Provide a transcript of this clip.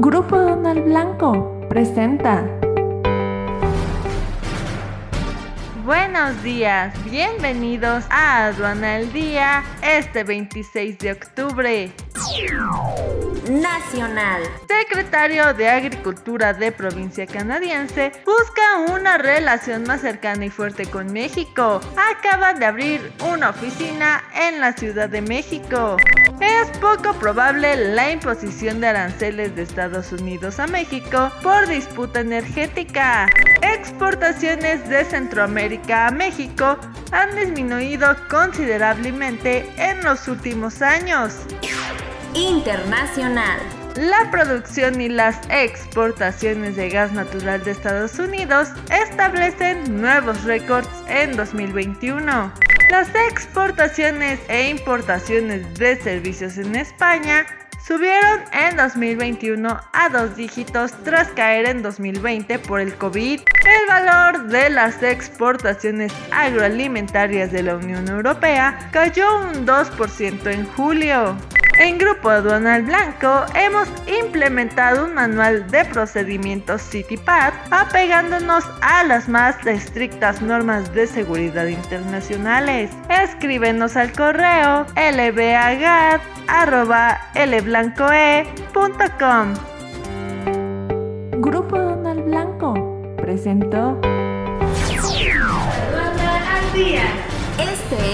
Grupo Donald Blanco presenta. Buenos días, bienvenidos a Aduana al Día este 26 de octubre. Nacional. Secretario de Agricultura de provincia canadiense busca una relación más cercana y fuerte con México. Acaba de abrir una oficina en la Ciudad de México. Es poco probable la imposición de aranceles de Estados Unidos a México por disputa energética. Exportaciones de Centroamérica a México han disminuido considerablemente en los últimos años. Internacional. La producción y las exportaciones de gas natural de Estados Unidos establecen nuevos récords en 2021. Las exportaciones e importaciones de servicios en España subieron en 2021 a dos dígitos tras caer en 2020 por el COVID. El valor de las exportaciones agroalimentarias de la Unión Europea cayó un 2% en julio. En Grupo Aduanal Blanco hemos implementado un manual de procedimientos CityPad apegándonos a las más estrictas normas de seguridad internacionales. Escríbenos al correo lbagad.lblancoe.com. Grupo Donald Blanco presentó. al día.